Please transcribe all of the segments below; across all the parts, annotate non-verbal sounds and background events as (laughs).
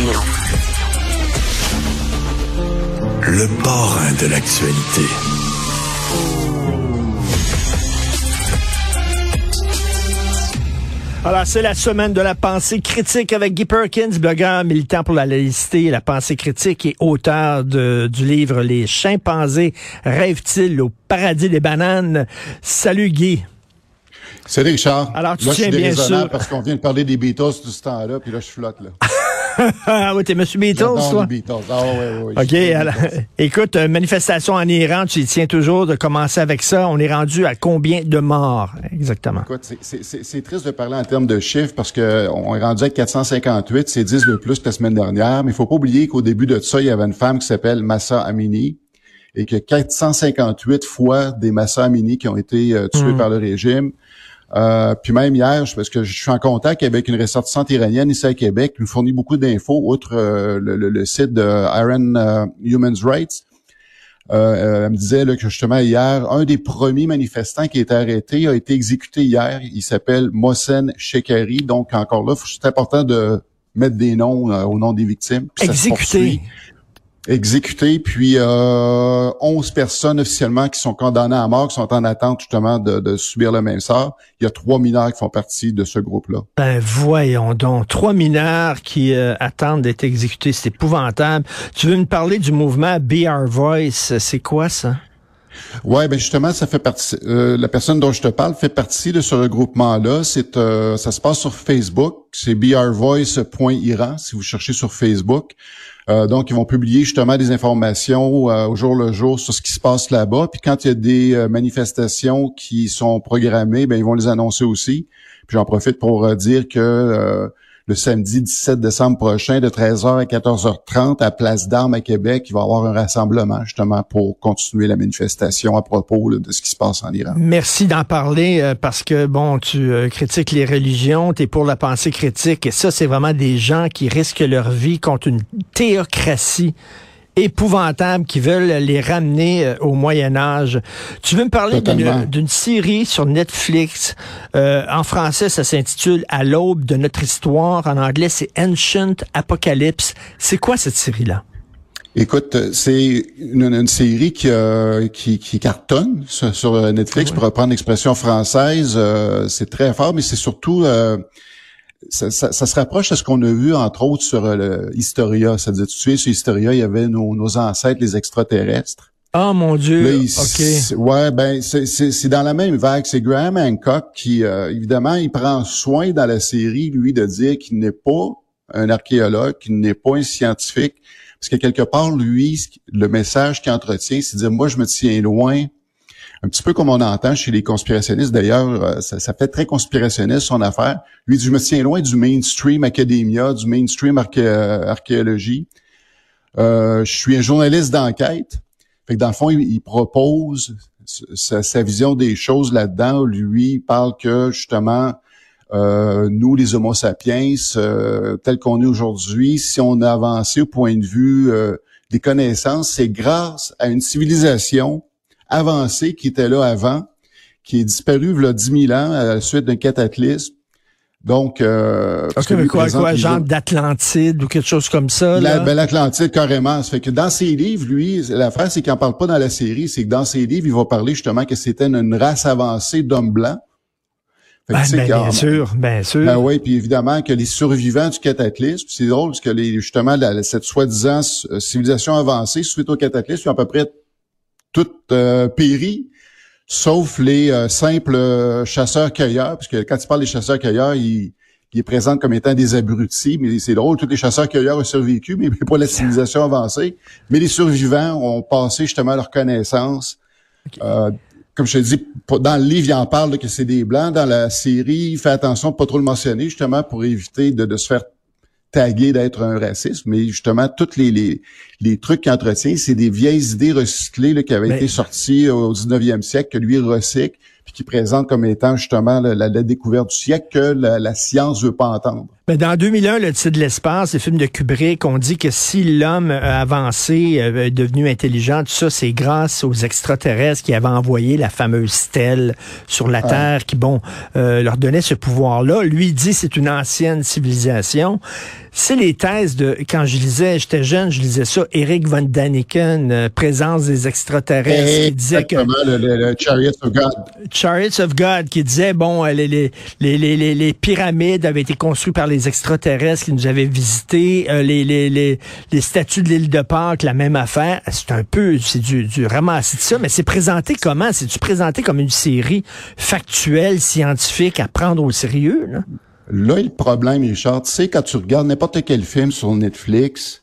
Martino. Le parrain de l'actualité. Alors, c'est la semaine de la pensée critique avec Guy Perkins, blogueur militant pour la laïcité et la pensée critique et auteur de- du livre Les chimpanzés rêvent-ils au paradis des bananes? Salut Guy. Salut Richard. Alors, tu là, je tiens suis bien sûr- parce qu'on vient de parler des Beatles tout ce temps-là, puis là, je flotte, là. (laughs) Ah oui, t'es Monsieur Beatles, toi? les Beatles. Ah, ouais, ouais. OK, alors, Beatles. écoute, euh, manifestation en Iran, tu y tiens toujours de commencer avec ça. On est rendu à combien de morts, exactement? Écoute, c'est- triste de parler en termes de chiffres parce que on est rendu à 458, c'est 10 de plus que la semaine dernière, mais il faut pas oublier qu'au début de ça, il y avait une femme qui s'appelle Massa Amini et que 458 fois des Massa Amini qui ont été euh, tués Mm. par le régime. Euh, puis même hier, parce que je suis en contact avec une ressortissante iranienne ici à Québec, qui nous fournit beaucoup d'infos, outre euh, le, le- le site de Iron euh, Human Rights. Euh, euh, elle me disait là, que justement hier, un des premiers manifestants qui a été arrêté a été exécuté hier. Il s'appelle Mohsen Shekari. Donc encore là, c'est important de mettre des noms au nom des victimes. Exécuté. Poursuit. Exécuté, puis euh, 11 personnes officiellement qui sont condamnées à mort, qui sont en attente justement de, de subir le même sort. Il y a trois mineurs qui font partie de ce groupe-là. Ben voyons donc, trois mineurs qui euh, attendent d'être exécutés, c'est épouvantable. Tu veux me parler du mouvement Be Our Voice, c'est quoi ça? Ouais, ben justement, ça fait partie. euh, la personne dont je te parle fait partie de ce regroupement-là. C'est, euh, ça se passe sur Facebook. C'est beourvoice.iran si vous cherchez sur Facebook. Euh, donc, ils vont publier justement des informations euh, au jour le jour sur ce qui se passe là-bas. Puis quand il y a des euh, manifestations qui sont programmées, ben ils vont les annoncer aussi. Puis j'en profite pour euh, dire que le samedi 17 décembre prochain, de 13h à 14h30, à Place d'Armes à Québec, il va y avoir un rassemblement justement pour continuer la manifestation à propos de ce qui se passe en Iran. Merci d'en parler euh, parce que, bon, tu euh, critiques les religions, tu es pour la pensée critique et ça, c'est vraiment des gens qui risquent leur vie contre une théocratie épouvantable qui veulent les ramener euh, au Moyen Âge. Tu veux me parler d'une série sur Netflix. Euh, en français, ça s'intitule À l'aube de notre histoire. En anglais, c'est Ancient Apocalypse. C'est quoi cette série-là? Écoute, euh, c'est une, une série qui, euh, qui, qui cartonne sur, Netflix, pour reprendre l'expression française. euh, c'est très fort, mais c'est surtout... euh, ça, ça- ça se rapproche de ce qu'on a vu, entre autres, sur euh, le Historia. C'est-à-dire, tu sais, sur Historia, il y avait nos, nos ancêtres, les extraterrestres. Oh mon Dieu. Là, il- OK. c'est- Ouais, ben c'est- dans la même vague. C'est Graham Hancock qui, euh, évidemment, il prend soin dans la série, lui, de dire qu'il n'est pas un archéologue, qu'il n'est pas un scientifique, parce que quelque part, lui, le message qu'il entretient, c'est de dire, moi, je me tiens loin, un petit peu comme on entend chez les conspirationnistes. D'ailleurs, euh, ça, ça fait très conspirationniste son affaire. Lui, dit, je me tiens loin du mainstream académia, du mainstream arché- euh, archéologie. Euh, je suis un journaliste d'enquête. Fait que dans le fond, il, il propose sa, sa vision des choses là-dedans. Lui, il parle que justement, euh, nous, les Homo sapiens, euh, tels qu'on est aujourd'hui, si on a avancé au point de vue euh, des connaissances, c'est grâce à une civilisation avancée qui était là avant, qui est disparue il y a 10 000 ans à la suite d'un cataclysme. Donc, euh, parce que mais quoi, présente quoi, genre d'Atlantide ou quelque chose comme ça? la, là? ben, l'Atlantide, carrément. Ça fait que dans ses livres, lui, l'affaire, c'est qu'il en parle pas dans la série, c'est que dans ses livres, il va parler justement que c'était une, race avancée d'hommes blancs. Ben, ben, bien sûr, bien sûr. Ben oui, puis évidemment que les survivants du cataclysme, c'est drôle parce que les, justement cette soi-disant civilisation avancée suite au cataclysme, ont à peu près toutes euh, péri, sauf les euh, simples euh, chasseurs-cueilleurs, parce que quand tu parles des chasseurs-cueilleurs, ils, ils présentent comme étant des abrutis, mais c'est drôle, tous les chasseurs-cueilleurs ont survécu, mais pas la civilisation avancée. Mais les survivants ont passé justement leur connaissance. Euh, comme je te dis, dans le livre, il en parle que c'est des blancs. Dans la série, il fait attention de pas trop le mentionner, justement, pour éviter de, de se faire tagué d'être un raciste, mais justement, tous les, les, les trucs qu'il entretient, c'est des vieilles idées recyclées là, qui avaient été sorties au 19e siècle, que lui recycle, puis qui présente comme étant justement la, la, découverte du siècle que la, la science veut pas entendre. Mais dans 2001, le titre de l'espace, le film de Kubrick, on dit que si l'homme a avancé, euh, est devenu intelligent, tout ça, c'est grâce aux extraterrestres qui avaient envoyé la fameuse stèle sur la Terre, qui, bon, euh, leur donnait ce pouvoir-là. Lui dit c'est une ancienne civilisation. C'est les thèses de, quand je lisais, j'étais jeune, je lisais ça, Eric von Daniken, euh, présence des extraterrestres, qui disait que... Le, le, le, Chariots of God. Chariots of God, qui disait, bon, les, les, les, les, les pyramides avaient été construites par les extraterrestres qui nous avaient visités, euh, les, les, statues de l'île de Pâques, la même affaire. C'est un peu, c'est du, du ramassis de ça, mais c'est présenté comment? C'est-tu présenté comme une série factuelle, scientifique à prendre au sérieux? Là, là le problème, Richard, tu sais, quand tu regardes n'importe quel film sur Netflix,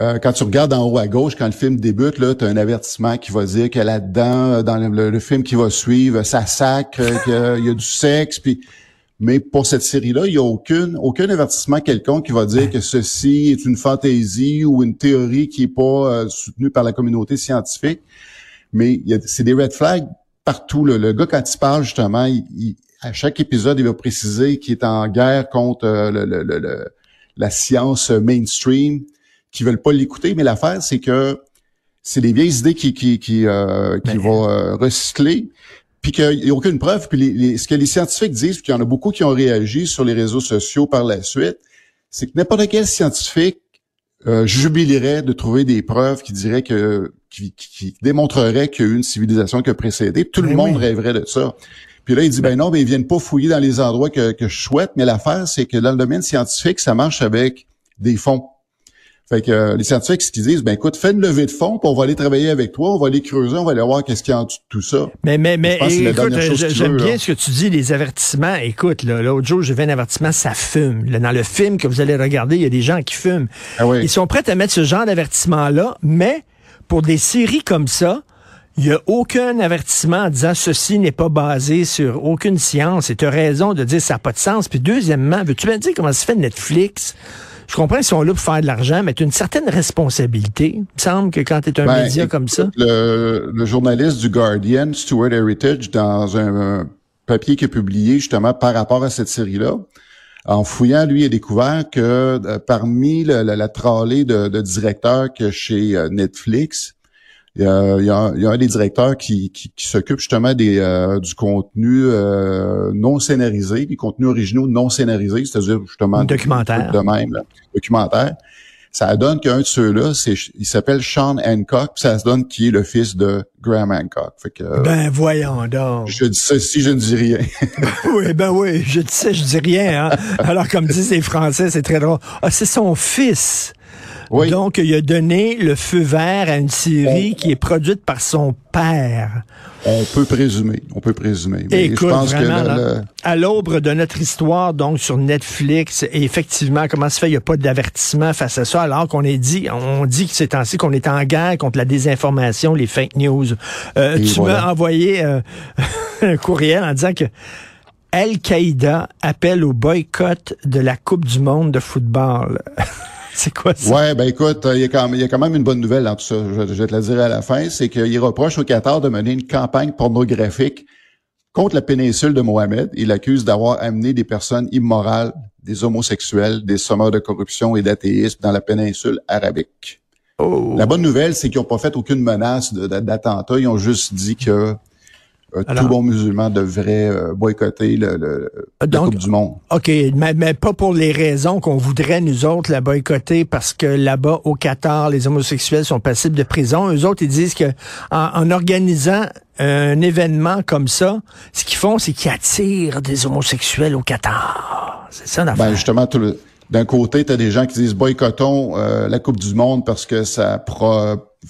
euh, quand tu regardes en haut à gauche, quand le film débute, là, tu as un avertissement qui va dire que là-dedans, dans le, film qui va suivre, ça sacre, qu'il y a du sexe, puis mais pour cette série-là, il n'y a aucune, aucun avertissement quelconque qui va dire que ceci est une fantaisie ou une théorie qui n'est pas euh, soutenue par la communauté scientifique. Mais c'est des red flags partout. Le gars, quand il parle, justement, à chaque épisode, il va préciser qu'il est en guerre contre euh, le, la science mainstream, qui veulent pas l'écouter. Mais l'affaire, c'est que c'est des vieilles idées qui qui qui, euh, qui ben, vont recycler puis qu'il n'y a aucune preuve. Puis ce que les scientifiques disent, puis qu'il y en a beaucoup qui ont réagi sur les réseaux sociaux par la suite, c'est que n'importe quel scientifique euh, jubilerait de trouver des preuves qui diraient que qui, qui démontreraient qu'il y a eu une civilisation qui a précédé. Tout le ben monde rêverait de ça. Puis là, il dit, ben non, mais ils viennent pas fouiller dans les endroits que, que je souhaite. Mais l'affaire, c'est que dans le domaine scientifique, ça marche avec des fonds. Fait que euh, les scientifiques, ce qu'ils disent, ben écoute, fais une levée de fonds, puis on va aller travailler avec toi, on va aller creuser, on va aller voir qu'est-ce qu'il y a en dessous de tout ça. Mais mais mais écoute, j'aime bien ce que tu dis, les avertissements. Écoute, l'autre jour, j'ai vu un avertissement, ça fume. dans le film que vous allez regarder, il y a des gens qui fument. Ah Ils sont prêts à mettre ce genre d'avertissement-là, mais pour des séries comme ça, il n'y a aucun avertissement en disant ceci n'est pas basé sur aucune science. Et tu as raison de dire ça n'a pas de sens. Puis deuxièmement, veux-tu bien dire comment se fait Netflix? Je comprends qu'ils sont là pour faire de l'argent, mais tu as une certaine responsabilité. Il me semble que quand tu es un ben, média comme ça. Le, le, journaliste du Guardian, Stuart Heritage, dans un, papier qu'il a publié justement par rapport à cette série-là, en fouillant, lui, il a découvert que euh, parmi la, la, la tralée de, de directeurs que chez euh, Netflix, il y, a, il, y a, il y a, un des directeurs qui, qui, qui s'occupe justement des, euh, du contenu euh, non scénarisé, des contenus originaux non scénarisés, c'est-à-dire justement documentaire. de même, là, documentaire. Ça donne qu'un de ceux-là, c'est, il s'appelle Sean Hancock, ça se donne qui est le fils de Graham Hancock. Fait que, ben voyons donc. Je dis ça si je ne dis rien. (laughs) oui, ben oui, je dis ça, je dis rien. Hein? Alors comme disent les Français, c'est très drôle. Ah, c'est son fils. Donc, il a donné le feu vert à une série qui est produite par son père. On peut présumer, on peut présumer. Écoute, je pense que à l'aube de notre histoire, donc sur Netflix, et effectivement, comment se fait, il n'y a pas d'avertissement face à ça, alors qu'on est dit, on dit que c'est ainsi qu'on est en guerre contre la désinformation, les fake news. Euh, tu m'as envoyé euh, (laughs) un courriel en disant que Al-Qaïda appelle au boycott de la Coupe du monde de football. (laughs) (laughs) C'est quoi ça? Ouais, ben écoute, il y, a quand même, il y a quand même une bonne nouvelle dans tout ça. Je, vais te la dire à la fin. C'est qu'il reproche au Qatar de mener une campagne pornographique contre la péninsule de Mohamed. Il accuse d'avoir amené des personnes immorales, des homosexuels, des sommeurs de corruption et d'athéisme dans la péninsule arabique. Oh. La bonne nouvelle, c'est qu'ils n'ont pas fait aucune menace d'attentat. Ils ont juste dit que tout bon musulman devrait boycotter le, la Coupe du Monde. OK, mais, mais, pas pour les raisons qu'on voudrait, nous autres, la boycotter, parce que là-bas, au Qatar, les homosexuels sont passibles de prison. Eux autres, ils disent que en, organisant un événement comme ça, ce qu'ils font, c'est qu'ils attirent des homosexuels au Qatar. C'est ça l'affaire. Ben justement, d'un côté, tu as des gens qui disent boycottons euh, la Coupe du Monde parce que ça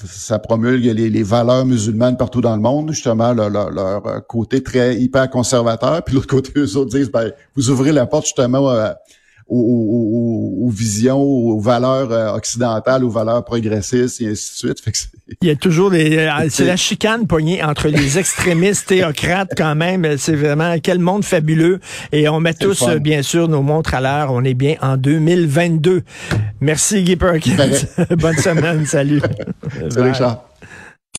ça promulgue les, valeurs musulmanes partout dans le monde, justement, leur, leur, côté très hyper conservateur. Puis l'autre côté, eux autres disent, ben, vous ouvrez la porte justement à, aux, visions, aux valeurs euh, occidentales, aux valeurs progressistes et ainsi de suite. (laughs) Il y a toujours des, euh, (laughs) c'est la chicane poignée entre les extrémistes théocrates quand même. C'est vraiment quel monde fabuleux. Et on met tous, bien sûr, nos montres à l'heure. On est bien en 2022. Merci Guy Perkins. (laughs) Bonne semaine. Salut. Salut Charles.